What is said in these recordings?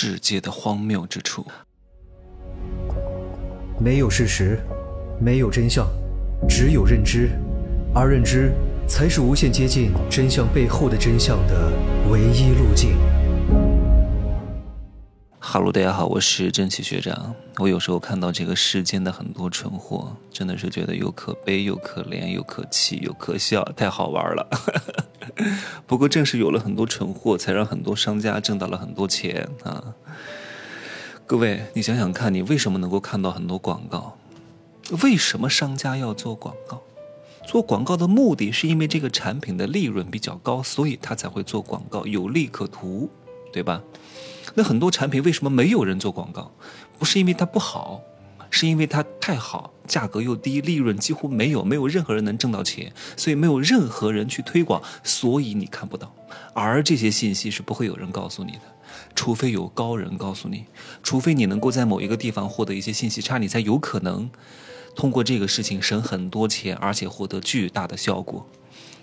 世界的荒谬之处。没有事实，没有真相，只有认知，而认知才是无限接近真相背后的真相的唯一路径。哈喽，大家好，我是正奇学长。我有时候看到这个世间的很多蠢货，真的是觉得又可悲又可怜又可气又可笑，太好玩了。不过正是有了很多蠢货，才让很多商家挣到了很多钱啊！各位，你想想看，你为什么能够看到很多广告？为什么商家要做广告？做广告的目的是因为这个产品的利润比较高，所以他才会做广告，有利可图，对吧？那很多产品为什么没有人做广告？不是因为它不好，是因为它太好，价格又低，利润几乎没有，没有任何人能挣到钱，所以没有任何人去推广，所以你看不到。而这些信息是不会有人告诉你的，除非有高人告诉你，除非你能够在某一个地方获得一些信息差，你才有可能通过这个事情省很多钱，而且获得巨大的效果。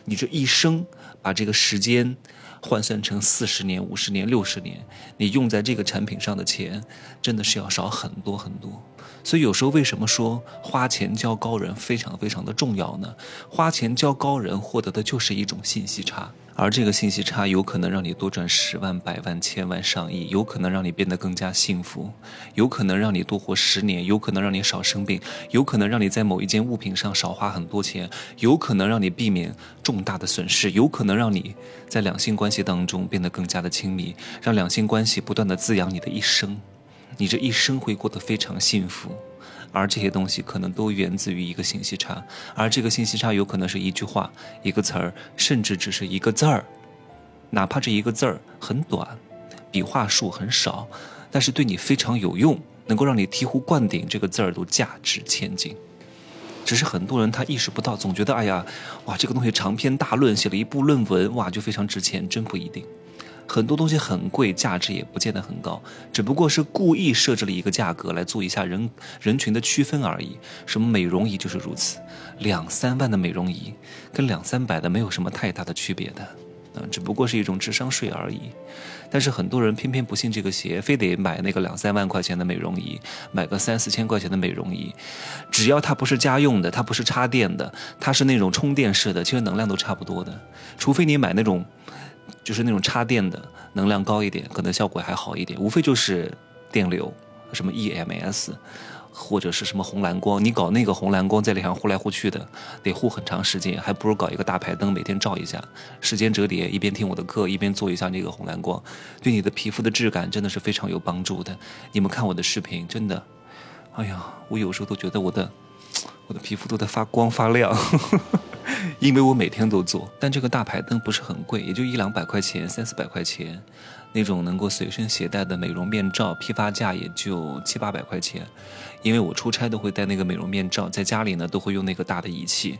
你这一生把这个时间。换算成四十年、五十年、六十年，你用在这个产品上的钱，真的是要少很多很多。所以有时候为什么说花钱教高人非常非常的重要呢？花钱教高人获得的就是一种信息差。而这个信息差有可能让你多赚十万、百万、千万、上亿，有可能让你变得更加幸福，有可能让你多活十年，有可能让你少生病，有可能让你在某一件物品上少花很多钱，有可能让你避免重大的损失，有可能让你在两性关系当中变得更加的亲密，让两性关系不断的滋养你的一生，你这一生会过得非常幸福。而这些东西可能都源自于一个信息差，而这个信息差有可能是一句话、一个词儿，甚至只是一个字儿，哪怕这一个字儿很短，笔画数很少，但是对你非常有用，能够让你醍醐灌顶，这个字儿都价值千金。只是很多人他意识不到，总觉得哎呀，哇，这个东西长篇大论写了一部论文，哇，就非常值钱，真不一定。很多东西很贵，价值也不见得很高，只不过是故意设置了一个价格来做一下人人群的区分而已。什么美容仪就是如此，两三万的美容仪跟两三百的没有什么太大的区别的，啊，只不过是一种智商税而已。但是很多人偏偏不信这个邪，非得买那个两三万块钱的美容仪，买个三四千块钱的美容仪，只要它不是家用的，它不是插电的，它是那种充电式的，其实能量都差不多的，除非你买那种。就是那种插电的，能量高一点，可能效果还好一点。无非就是电流，什么 EMS，或者是什么红蓝光。你搞那个红蓝光在脸上呼来呼去的，得护很长时间，还不如搞一个大排灯，每天照一下，时间折叠，一边听我的课，一边做一下那个红蓝光，对你的皮肤的质感真的是非常有帮助的。你们看我的视频，真的，哎呀，我有时候都觉得我的 我的皮肤都在发光发亮。因为我每天都做，但这个大排灯不是很贵，也就一两百块钱，三四百块钱，那种能够随身携带的美容面罩，批发价也就七八百块钱。因为我出差都会带那个美容面罩，在家里呢都会用那个大的仪器，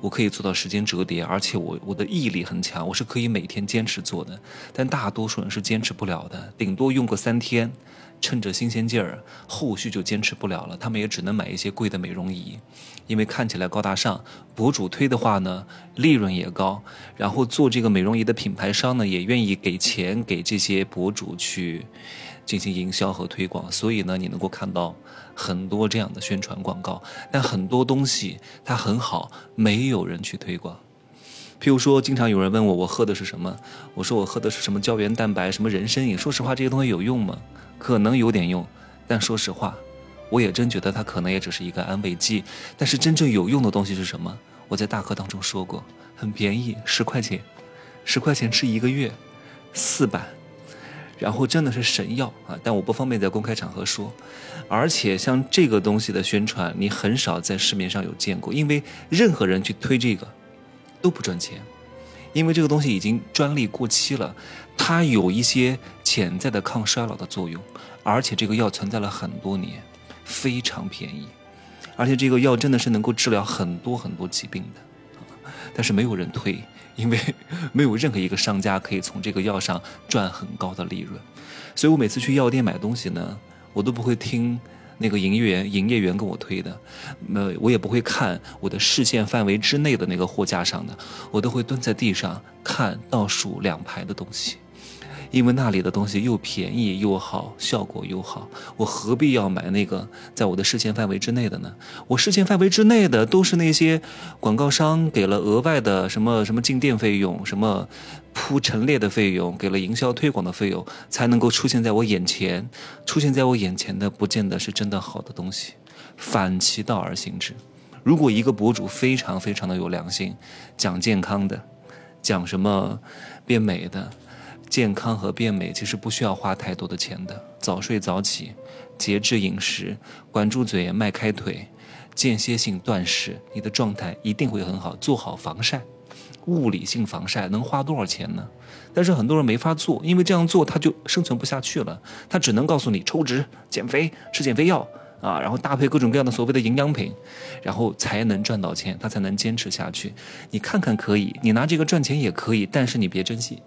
我可以做到时间折叠，而且我我的毅力很强，我是可以每天坚持做的。但大多数人是坚持不了的，顶多用个三天。趁着新鲜劲儿，后续就坚持不了了。他们也只能买一些贵的美容仪，因为看起来高大上。博主推的话呢，利润也高。然后做这个美容仪的品牌商呢，也愿意给钱给这些博主去进行营销和推广。所以呢，你能够看到很多这样的宣传广告。但很多东西它很好，没有人去推广。譬如说，经常有人问我，我喝的是什么？我说我喝的是什么胶原蛋白，什么人参饮。说实话，这些东西有用吗？可能有点用，但说实话，我也真觉得它可能也只是一个安慰剂。但是真正有用的东西是什么？我在大课当中说过，很便宜，十块钱，十块钱吃一个月，四百，然后真的是神药啊！但我不方便在公开场合说。而且像这个东西的宣传，你很少在市面上有见过，因为任何人去推这个都不赚钱。因为这个东西已经专利过期了，它有一些潜在的抗衰老的作用，而且这个药存在了很多年，非常便宜，而且这个药真的是能够治疗很多很多疾病的，但是没有人推，因为 没有任何一个商家可以从这个药上赚很高的利润，所以我每次去药店买东西呢，我都不会听。那个营业员，营业员跟我推的，那，我也不会看我的视线范围之内的那个货架上的，我都会蹲在地上看倒数两排的东西，因为那里的东西又便宜又好，效果又好，我何必要买那个在我的视线范围之内的呢？我视线范围之内的都是那些广告商给了额外的什么什么进店费用，什么铺陈列的费用，给了营销推广的费用，才能够出现在我眼前。出现在我眼前的，不见得是真的好的东西，反其道而行之。如果一个博主非常非常的有良心，讲健康的，讲什么变美的，健康和变美其实不需要花太多的钱的。早睡早起，节制饮食，管住嘴，迈开腿，间歇性断食，你的状态一定会很好。做好防晒，物理性防晒能花多少钱呢？但是很多人没法做，因为这样做他就生存不下去了。他只能告诉你抽脂、减肥、吃减肥药。啊，然后搭配各种各样的所谓的营养品，然后才能赚到钱，他才能坚持下去。你看看可以，你拿这个赚钱也可以，但是你别珍惜，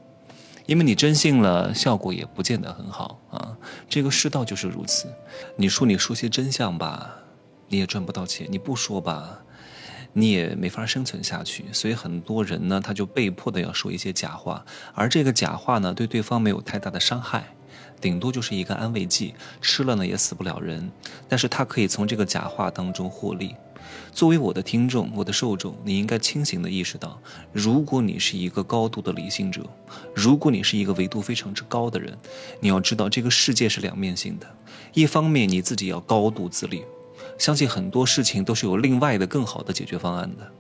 因为你真信了，效果也不见得很好啊。这个世道就是如此。你说你说些真相吧，你也赚不到钱；你不说吧，你也没法生存下去。所以很多人呢，他就被迫的要说一些假话，而这个假话呢，对对方没有太大的伤害。顶多就是一个安慰剂，吃了呢也死不了人，但是他可以从这个假话当中获利。作为我的听众，我的受众，你应该清醒的意识到，如果你是一个高度的理性者，如果你是一个维度非常之高的人，你要知道这个世界是两面性的，一方面你自己要高度自律，相信很多事情都是有另外的更好的解决方案的。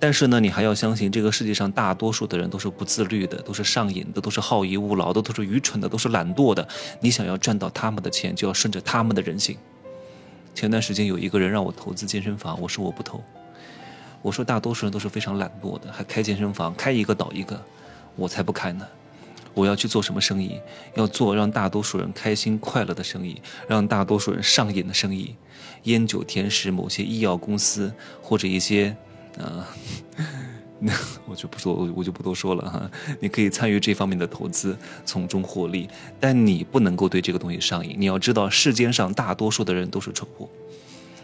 但是呢，你还要相信，这个世界上大多数的人都是不自律的，都是上瘾的，都是好逸恶劳的，都是愚蠢的，都是懒惰的。你想要赚到他们的钱，就要顺着他们的人性。前段时间有一个人让我投资健身房，我说我不投。我说大多数人都是非常懒惰的，还开健身房，开一个倒一个，我才不开呢。我要去做什么生意？要做让大多数人开心快乐的生意，让大多数人上瘾的生意。烟酒甜食，某些医药公司或者一些。啊，那我就不说，我就不多说了哈。你可以参与这方面的投资，从中获利，但你不能够对这个东西上瘾。你要知道，世间上大多数的人都是蠢货，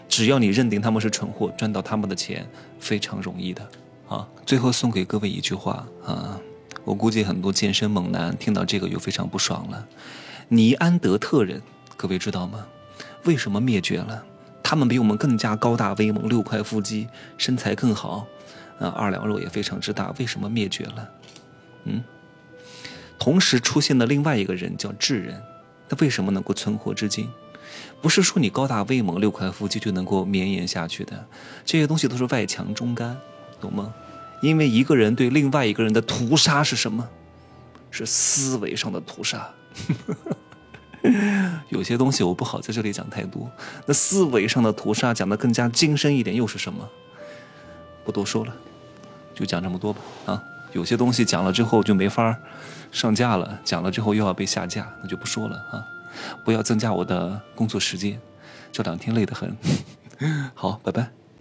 只要你认定他们是蠢货，赚到他们的钱非常容易的啊。最后送给各位一句话啊，我估计很多健身猛男听到这个又非常不爽了。尼安德特人，各位知道吗？为什么灭绝了？他们比我们更加高大威猛，六块腹肌，身材更好，啊，二两肉也非常之大。为什么灭绝了？嗯，同时出现的另外一个人叫智人，他为什么能够存活至今？不是说你高大威猛、六块腹肌就能够绵延下去的，这些东西都是外强中干，懂吗？因为一个人对另外一个人的屠杀是什么？是思维上的屠杀。有些东西我不好在这里讲太多。那思维上的屠杀讲的更加精深一点，又是什么？不多说了，就讲这么多吧。啊，有些东西讲了之后就没法上架了，讲了之后又要被下架，那就不说了啊。不要增加我的工作时间，这两天累得很。好，拜拜。